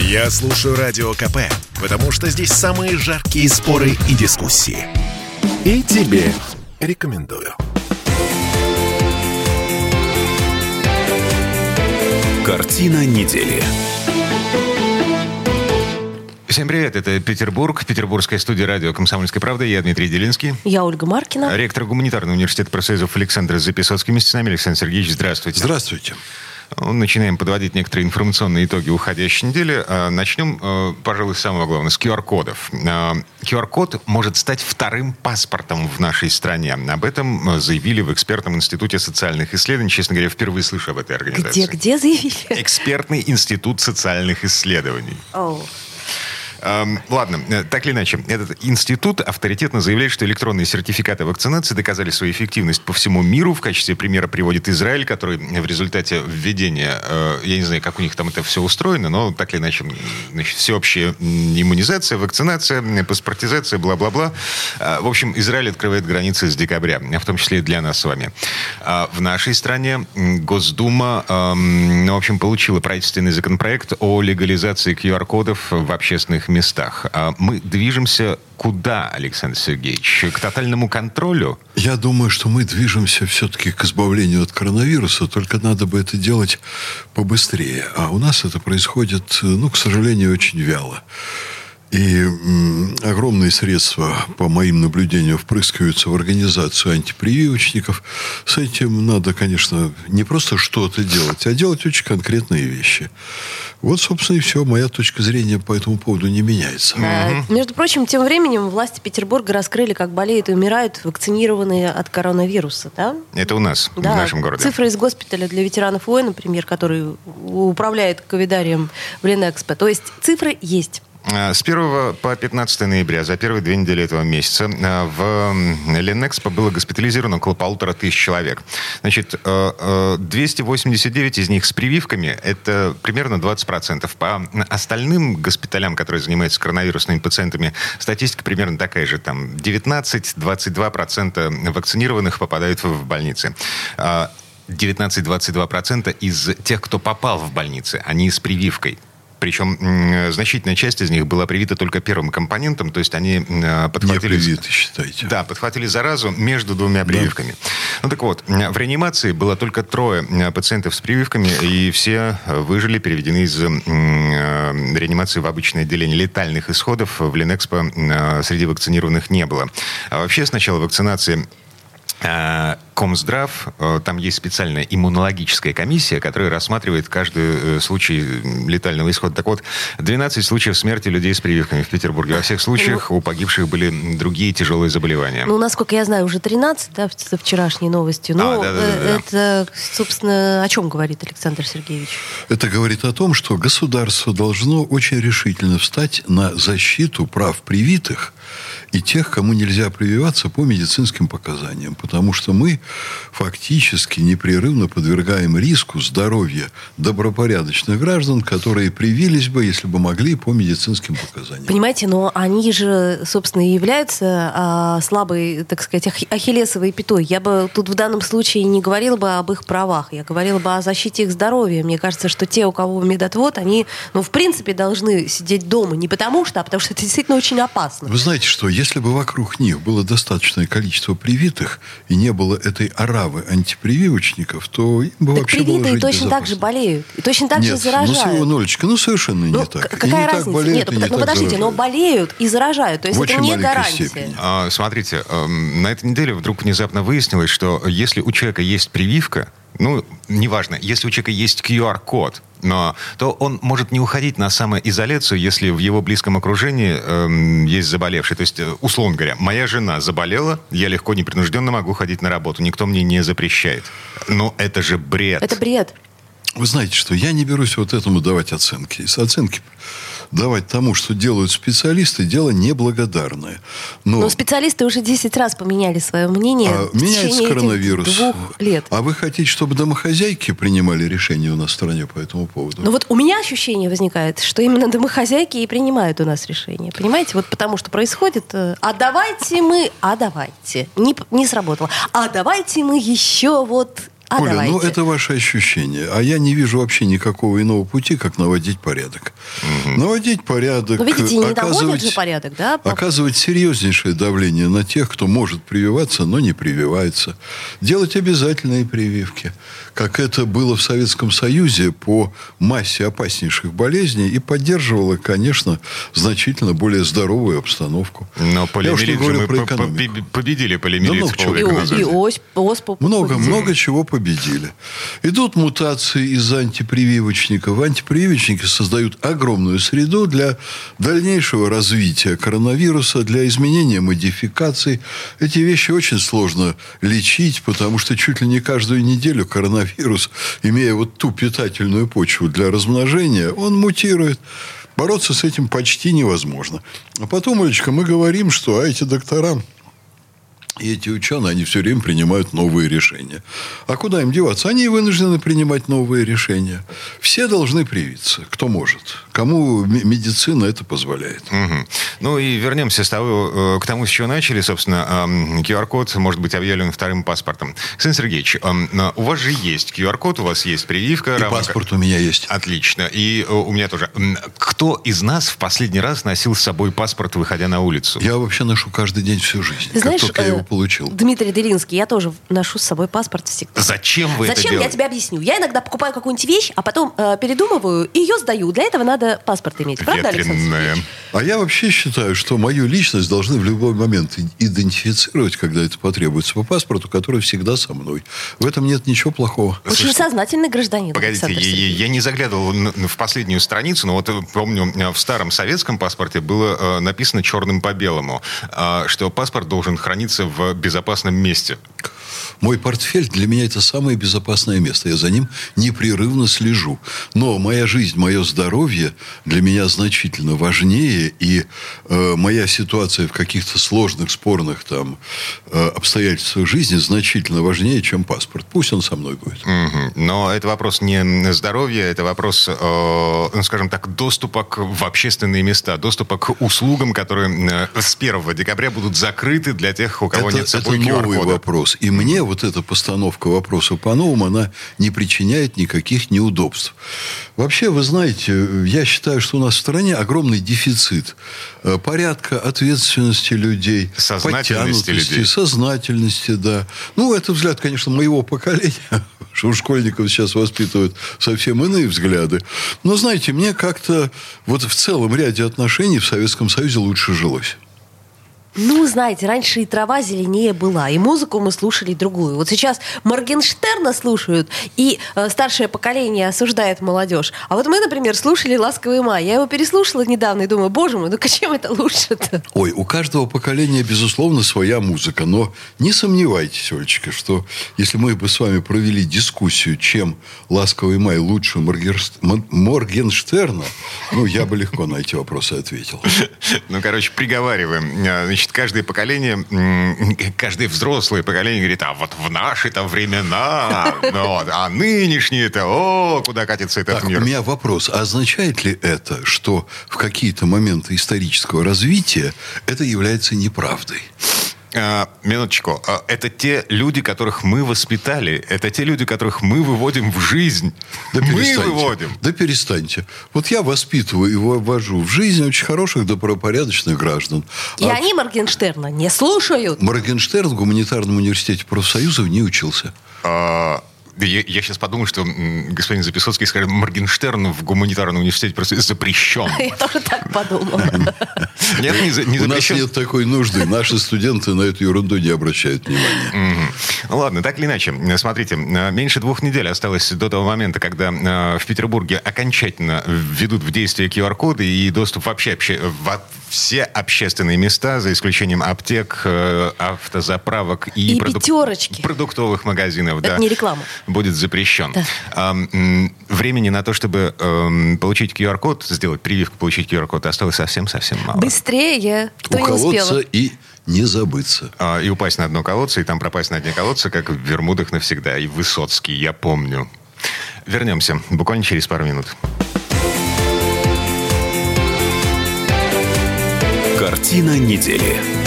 Я слушаю Радио КП, потому что здесь самые жаркие споры и дискуссии. И тебе рекомендую. Картина недели. Всем привет, это Петербург, петербургская студия радио «Комсомольская правда». Я Дмитрий Делинский. Я Ольга Маркина. Ректор гуманитарного университета профсоюзов Александр Записоцкий. Вместе с нами Александр Сергеевич, здравствуйте. Здравствуйте. Начинаем подводить некоторые информационные итоги уходящей недели. А, начнем, э, пожалуй, с самого главного, с QR-кодов. QR-код может стать вторым паспортом в нашей стране. Об этом э, заявили в экспертном институте социальных исследований. Честно говоря, впервые слышу об этой организации. Где, где заявили? Экспертный институт социальных исследований. Oh. Эм, ладно, э, так или иначе, этот институт авторитетно заявляет, что электронные сертификаты вакцинации доказали свою эффективность по всему миру. В качестве примера приводит Израиль, который в результате введения, э, я не знаю, как у них там это все устроено, но так или иначе, значит, всеобщая иммунизация, вакцинация, паспортизация, бла-бла-бла. Э, в общем, Израиль открывает границы с декабря, в том числе для нас с вами. В нашей стране Госдума, эм, ну, в общем, получила правительственный законопроект о легализации QR-кодов в общественных. А мы движемся куда, Александр Сергеевич? К тотальному контролю? Я думаю, что мы движемся все-таки к избавлению от коронавируса, только надо бы это делать побыстрее. А у нас это происходит, ну, к сожалению, очень вяло. И огромные средства, по моим наблюдениям, впрыскиваются в организацию антипрививочников. С этим надо, конечно, не просто что-то делать, а делать очень конкретные вещи. Вот, собственно, и все. Моя точка зрения по этому поводу не меняется. А, между прочим, тем временем власти Петербурга раскрыли, как болеют и умирают вакцинированные от коронавируса, да? Это у нас, Да, в нашем городе. Цифры из госпиталя для ветеранов войн, например, который управляет ковидарием в Ленэкспо. То есть цифры есть. А, С 1 по 15 ноября, за первые две недели этого месяца, а, в Ленэкспо было госпитализировано около полутора тысяч человек. Значит, э, э, 289 из них с прививками, это примерно 20%. По остальным госпиталям, которые занимаются коронавирусными пациентами, статистика примерно такая же. Там 19-22% вакцинированных попадают в больницы. А, 19-22% из тех, кто попал в больницы, они с прививкой. Причем значительная часть из них была привита только первым компонентом, то есть они Не подхватили... привиты, считайте. Да, подхватили заразу между двумя прививками. Ну так вот, в реанимации было только трое пациентов с прививками, и все э, выжили, переведены из э, реанимации в обычное отделение. Летальных исходов в Ленэкспо э, среди вакцинированных не было. А вообще с начала вакцинации э, Комздрав, э, там есть специальная иммунологическая комиссия, которая рассматривает каждый э, случай летального исхода. Так вот, 12 случаев смерти людей с прививками в Петербурге. Во всех случаях у погибших были другие тяжелые заболевания. Ну, насколько я знаю, уже 13, да, со вчерашней новостью. Ну, А, э, это, собственно, о чем говорит Александр Сергеевич? Это говорит о том, что государство должно очень решительно встать на защиту прав привитых и тех, кому нельзя прививаться по медицинским показаниям. Потому что мы фактически непрерывно подвергаем риску здоровья добропорядочных граждан, которые привились бы, если бы могли, по медицинским показаниям. Понимаете, но они же, собственно, и являются а, слабой, так сказать, ах- ахиллесовой пятой. Я бы тут в данном случае не говорила бы об их правах, я говорила бы о защите их здоровья. Мне кажется, что те, у кого медотвод, они, ну, в принципе, должны сидеть дома. Не потому что, а потому что это действительно очень опасно. Вы знаете что, если бы вокруг них было достаточное количество привитых и не было этой оравы антипрививочников, то им бы Так вообще было привитые жить точно так безопасно. же болеют. И точно так же Нет, заражают. ну, Нолечка, ну совершенно Ну, не так. И какая не так разница? болеют, Нет, и не ну так подождите, но заражают. болеют и заражают. То есть В это не гарантия. степени. А, Смотрите, эм, на этой неделе вдруг внезапно выяснилось, что если у человека есть прививка, ну, неважно, если у человека есть QR-код, но, то он может не уходить на самоизоляцию, если в его близком окружении эм, есть заболевший. То есть, э, условно говоря, моя жена заболела, я легко, непринужденно могу ходить на работу, никто мне не запрещает. Но это же бред. Это бред. Вы знаете что, я не берусь вот этому давать оценки. Из оценки давать тому, что делают специалисты, дело неблагодарное. Но, Но специалисты уже 10 раз поменяли свое мнение а, в меняется коронавирус. двух лет. А вы хотите, чтобы домохозяйки принимали решения у нас в стране по этому поводу? Но вот у меня ощущение возникает, что именно домохозяйки и принимают у нас решения. Понимаете? Вот потому что происходит, э, а давайте мы, а давайте. Не, не сработало. А давайте мы еще вот А Оля, давайте. ну это ваше ощущение. А я не вижу вообще никакого иного пути, как наводить порядок. Наводить порядок, Ну, видите, не оказывать, же порядок, да? оказывать серьезнейшее давление на тех, кто может прививаться, но не прививается. Делать обязательные прививки, как это было в Советском Союзе по массе опаснейших болезней и поддерживало, конечно, значительно более здоровую обстановку. Но Я уж не полиомиелит же мы про по- по- экономику. победили с много чего. И, и ось, оспу. Много, много чего победили. Идут мутации из антипрививочников. Антипрививочники создают огромную среду для дальнейшего развития коронавируса, для изменения модификаций. Эти вещи очень сложно лечить, потому что чуть ли не каждую неделю коронавирус, имея вот ту питательную почву для размножения, он мутирует. Бороться с этим почти невозможно. А потом, Олечка, мы говорим, что а эти доктора и эти ученые, они все время принимают новые решения. А куда им деваться? Они вынуждены принимать новые решения. Все должны привиться, кто может. Кому медицина это позволяет. Мгм. Ну и вернемся с того, э, к тому, с чего начали. Собственно, QR-код может быть объявлен вторым паспортом. Александр Сергеевич, э, у вас же есть QR-код, у вас есть прививка. И равно паспорт у меня есть. Отлично. И э, у меня тоже. Кто из нас в последний раз носил с собой паспорт, выходя на улицу? Я вообще ношу каждый день всю жизнь. Знаешь, как только я э, его получил. Дмитрий Делинский, я тоже ношу с собой паспорт всегда. Зачем вы это Зачем, я делаете? тебе объясню. Я иногда покупаю какую-нибудь вещь, а потом э, передумываю и ее сдаю. Для этого надо паспорт иметь. Правда. Сергеевич? А я вообще считаю, что мою личность должны в любой момент идентифицировать, когда это потребуется, по паспорту, который всегда со мной. В этом нет ничего плохого. Очень Слушайте, сознательный гражданин. Погодите, я, я- я не заглядывал в последнюю страницу, но вот э, помню, в старом советском паспорте было э, написано черным по белому, э, что паспорт должен храниться в безопасном месте. Мой портфель для меня это самое безопасное место. Я за ним непрерывно слежу. Но моя жизнь, мое здоровье для меня значительно важнее. И э, моя ситуация в каких-то сложных, спорных там, э, обстоятельствах жизни значительно важнее, чем паспорт. Пусть он со мной будет. Мгм. Но это вопрос не здоровья, это вопрос, э, ну, скажем так, доступа к, в общественные места, доступа к услугам, которые э, с 1 декабря будут закрыты для тех, у кого это, нет с это собой новый QR-кода. вопрос. И мне вот эта постановка вопроса по-новому, она не причиняет никаких неудобств. Вообще, вы знаете, я считаю, что у нас в стране огромный дефицит э, порядка, ответственности людей, Сознательности людей. сознательности, да. Ну, это взгляд, конечно, моего поколения, что у школьников сейчас воспитывают совсем иные взгляды. Но, знаете, мне как-то вот в целом ряде отношений в Советском Союзе лучше жилось. Ну, знаете, раньше и трава зеленее была, и музыку мы слушали другую. Вот сейчас Моргенштерна слушают, и э, старшее поколение осуждает молодежь. А вот мы, например, слушали «Ласковый май». Я его переслушала недавно и думаю, боже мой, ну чем это лучше-то? Ой, у каждого поколения, безусловно, своя музыка. Но не сомневайтесь, Олечка, что если мы бы с вами провели дискуссию, чем «Ласковый май» лучше Моргерст- Моргенштерна, ну, я бы легко на эти вопросы ответил. Ну, короче, приговариваем. А, Значит, каждое поколение, каждое взрослое поколение говорит, а вот в наши-то времена, ну вот, а нынешние-то, о, куда катится этот Так, у мир. меня вопрос. А означает ли это, что в какие-то моменты исторического развития это является неправдой? А, минуточку. А, Это те люди, которых мы воспитали. Это те люди, которых мы выводим в жизнь. Да мы перестаньте. выводим. Да перестаньте. Вот я воспитываю и ввожу в жизнь очень хороших, добропорядочных граждан. И А они Моргенштерна не слушают. Моргенштерн в гуманитарном университете профсоюзов не учился. А, да Я, сейчас подумал, что господин Записоцкий скажет, Моргенштерн в гуманитарном университете просто запрещен. Я тоже так подумала. Нет, не, за- не У нас запрещен. нет такой нужды. Наши студенты на эту ерунду не обращают внимания. Ну Ладно, так или иначе, э, смотрите, э, меньше двух недель осталось до того момента, когда э, в Петербурге окончательно введут в действие QR-коды и доступ вообще обще- во все общественные места, за исключением аптек, э, автозаправок и, И пятерочки. продуктовых магазинов. Это да, не реклама. Будет запрещен. Да. Времени на то, чтобы эм, получить QR-код, сделать прививку, получить QR-код, осталось совсем-совсем мало. Быстрее. Кто не Уколоться успел? и не забыться. А, И упасть на дно колодца, и там пропасть на дне колодца, как в Бермудах навсегда. И Высоцкий, я помню. Вернемся буквально через пару минут. Картина недели.